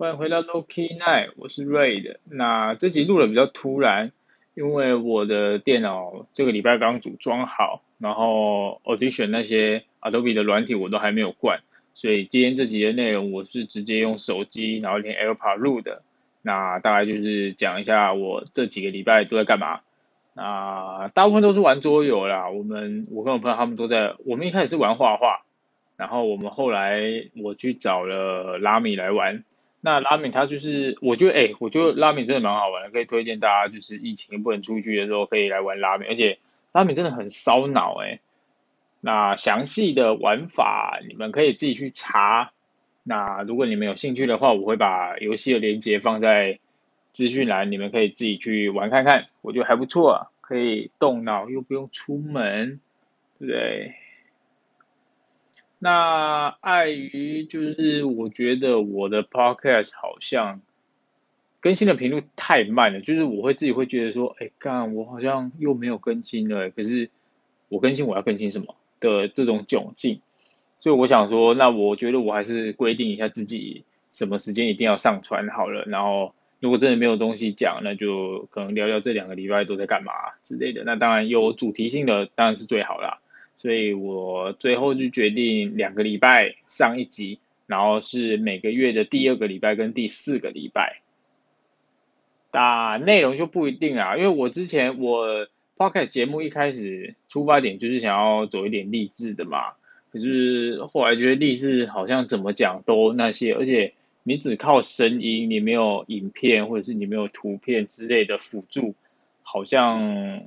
欢迎回到 Loki Night，我是 Ray 的那这集录的比较突然，因为我的电脑这个礼拜刚组装好，然后 Audition 那些 Adobe 的软体我都还没有灌，所以今天这集的内容我是直接用手机，然后连 AirPod 录的。那大概就是讲一下我这几个礼拜都在干嘛。那大部分都是玩桌游啦，我们我跟我朋友他们都在，我们一开始是玩画画，然后我们后来我去找了拉米来玩。那拉米它就是，我觉得哎，我觉得拉米真的蛮好玩的，可以推荐大家，就是疫情不能出去的时候可以来玩拉米，而且拉米真的很烧脑哎。那详细的玩法你们可以自己去查。那如果你们有兴趣的话，我会把游戏的链接放在资讯栏，你们可以自己去玩看看，我觉得还不错，可以动脑又不用出门，对不对？那碍于就是我觉得我的 podcast 好像更新的频率太慢了，就是我会自己会觉得说，哎，干我好像又没有更新了，可是我更新我要更新什么的这种窘境，所以我想说，那我觉得我还是规定一下自己什么时间一定要上传好了，然后如果真的没有东西讲，那就可能聊聊这两个礼拜都在干嘛之类的。那当然有主题性的当然是最好啦。所以我最后就决定两个礼拜上一集，然后是每个月的第二个礼拜跟第四个礼拜。打内容就不一定啊，因为我之前我 podcast 节目一开始出发点就是想要走一点励志的嘛，可是后来觉得励志好像怎么讲都那些，而且你只靠声音，你没有影片或者是你没有图片之类的辅助，好像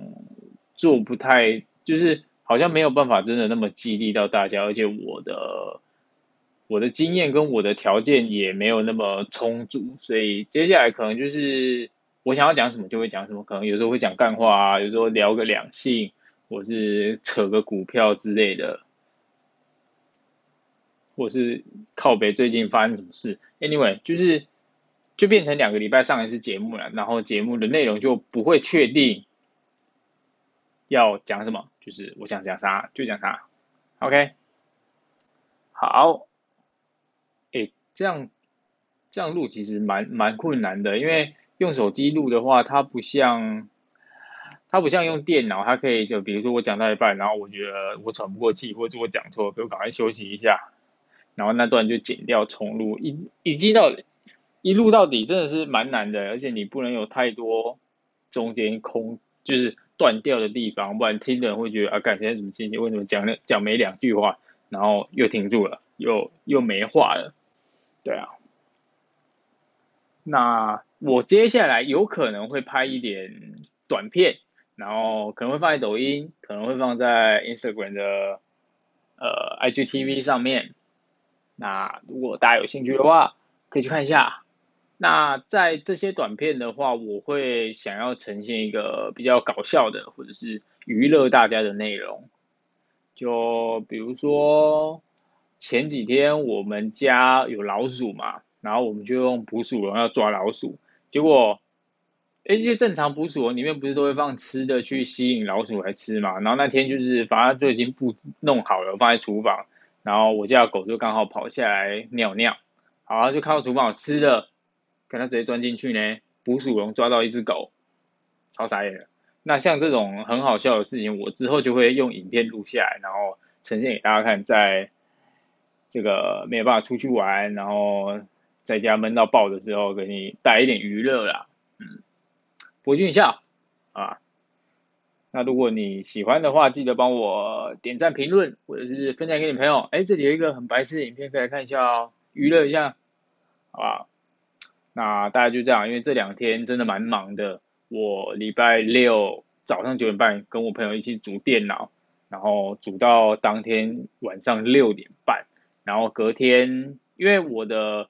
做不太就是。好像没有办法真的那么激励到大家，而且我的我的经验跟我的条件也没有那么充足，所以接下来可能就是我想要讲什么就会讲什么，可能有时候会讲干话啊，有时候聊个两性，或是扯个股票之类的，或是靠北最近发生什么事，anyway 就是就变成两个礼拜上一次节目了，然后节目的内容就不会确定要讲什么。就是我想讲啥就讲啥，OK，好，哎，这样这样录其实蛮蛮困难的，因为用手机录的话，它不像它不像用电脑，它可以就比如说我讲到一半，然后我觉得我喘不过气，或者我讲错，我赶快休息一下，然后那段就剪掉重录，一一记到一录到底真的是蛮难的，而且你不能有太多中间空，就是。断掉的地方，不然听的人会觉得啊，感觉什么情？为什么讲了讲没两句话，然后又停住了，又又没话了？对啊。那我接下来有可能会拍一点短片，然后可能会放在抖音，可能会放在 Instagram 的呃 IGTV 上面。那如果大家有兴趣的话，可以去看一下。那在这些短片的话，我会想要呈现一个比较搞笑的，或者是娱乐大家的内容。就比如说前几天我们家有老鼠嘛，然后我们就用捕鼠笼要抓老鼠，结果，哎，这些正常捕鼠笼里面不是都会放吃的去吸引老鼠来吃嘛？然后那天就是反正就已经布弄好了，放在厨房，然后我家狗就刚好跑下来尿尿，好就看到厨房有吃的。看他直接钻进去呢，捕鼠笼抓到一只狗，超傻眼的。那像这种很好笑的事情，我之后就会用影片录下来，然后呈现给大家看。在这个没有办法出去玩，然后在家闷到爆的时候，给你带一点娱乐啦。嗯，博君一笑啊。那如果你喜欢的话，记得帮我点赞、评论，或者是分享给你朋友。哎，这里有一个很白痴的影片，可以来看一下哦，娱乐一下，好不好？那大家就这样，因为这两天真的蛮忙的。我礼拜六早上九点半跟我朋友一起煮电脑，然后煮到当天晚上六点半，然后隔天因为我的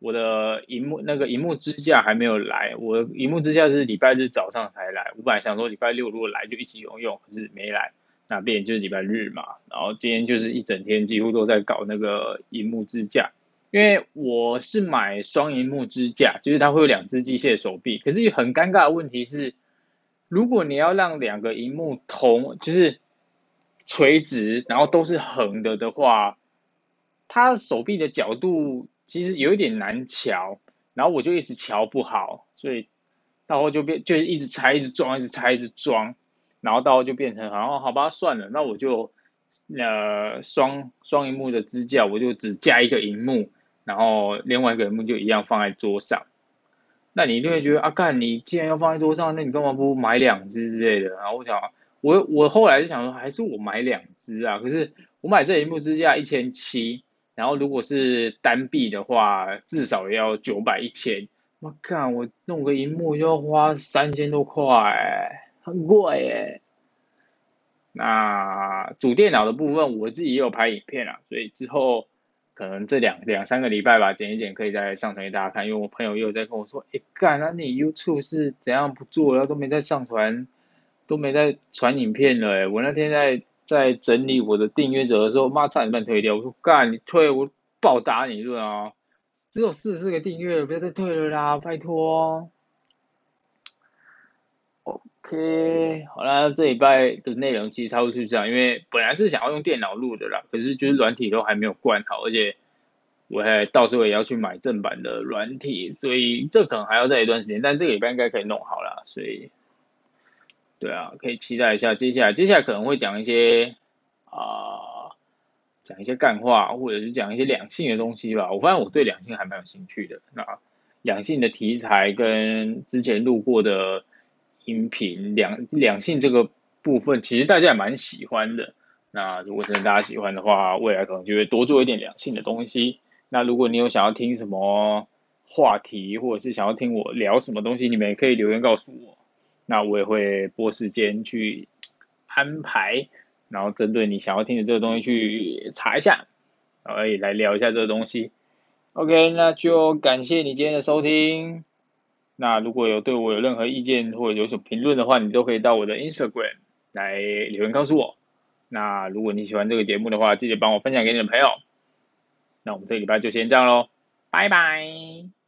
我的荧幕那个荧幕支架还没有来，我荧幕支架是礼拜日早上才来。我本来想说礼拜六如果来就一起用用，可是没来，那变就是礼拜日嘛。然后今天就是一整天几乎都在搞那个荧幕支架。因为我是买双荧幕支架，就是它会有两只机械手臂。可是很尴尬的问题是，如果你要让两个荧幕同，就是垂直，然后都是横的的话，它手臂的角度其实有一点难调，然后我就一直调不好，所以到后就变就一直拆，一直装，一直拆，一直装，然后到后就变成，好好吧，算了，那我就呃双双荧幕的支架，我就只加一个荧幕，然后另外一个荧幕就一样放在桌上。那你一定会觉得啊，干你既然要放在桌上，那你干嘛不买两只之类的？然后我想，我我后来就想说，还是我买两只啊。可是我买这一幕支架一千七，然后如果是单臂的话，至少要九百一千。我干，我弄个荧幕就要花三千多块，很贵耶。那主电脑的部分，我自己也有拍影片啊，所以之后。可能这两两三个礼拜吧，剪一剪可以再上传给大家看。因为我朋友又在跟我说，哎干，那你 YouTube 是怎样不做了，都没在上传，都没在传影片了。我那天在在整理我的订阅者的时候，妈差点半退掉。我说干，你退我暴打你一顿啊！只有四十四个订阅，不要再退了啦，拜托。OK，好啦，这礼拜的内容其实差不多是这样，因为本来是想要用电脑录的啦，可是就是软体都还没有灌好，而且我还到时候也要去买正版的软体，所以这可能还要再一段时间，但这个礼拜应该可以弄好啦，所以对啊，可以期待一下接下来，接下来可能会讲一些啊，讲一些干话，或者是讲一些两性的东西吧。我发现我对两性还蛮有兴趣的，那两性的题材跟之前录过的。音频两两性这个部分，其实大家也蛮喜欢的。那如果真的大家喜欢的话，未来可能就会多做一点两性的东西。那如果你有想要听什么话题，或者是想要听我聊什么东西，你们也可以留言告诉我。那我也会拨时间去安排，然后针对你想要听的这个东西去查一下，然后也来聊一下这个东西。OK，那就感谢你今天的收听。那如果有对我有任何意见或者有什么评论的话，你都可以到我的 Instagram 来留言告诉我。那如果你喜欢这个节目的话，记得帮我分享给你的朋友。那我们这个礼拜就先这样喽，拜拜。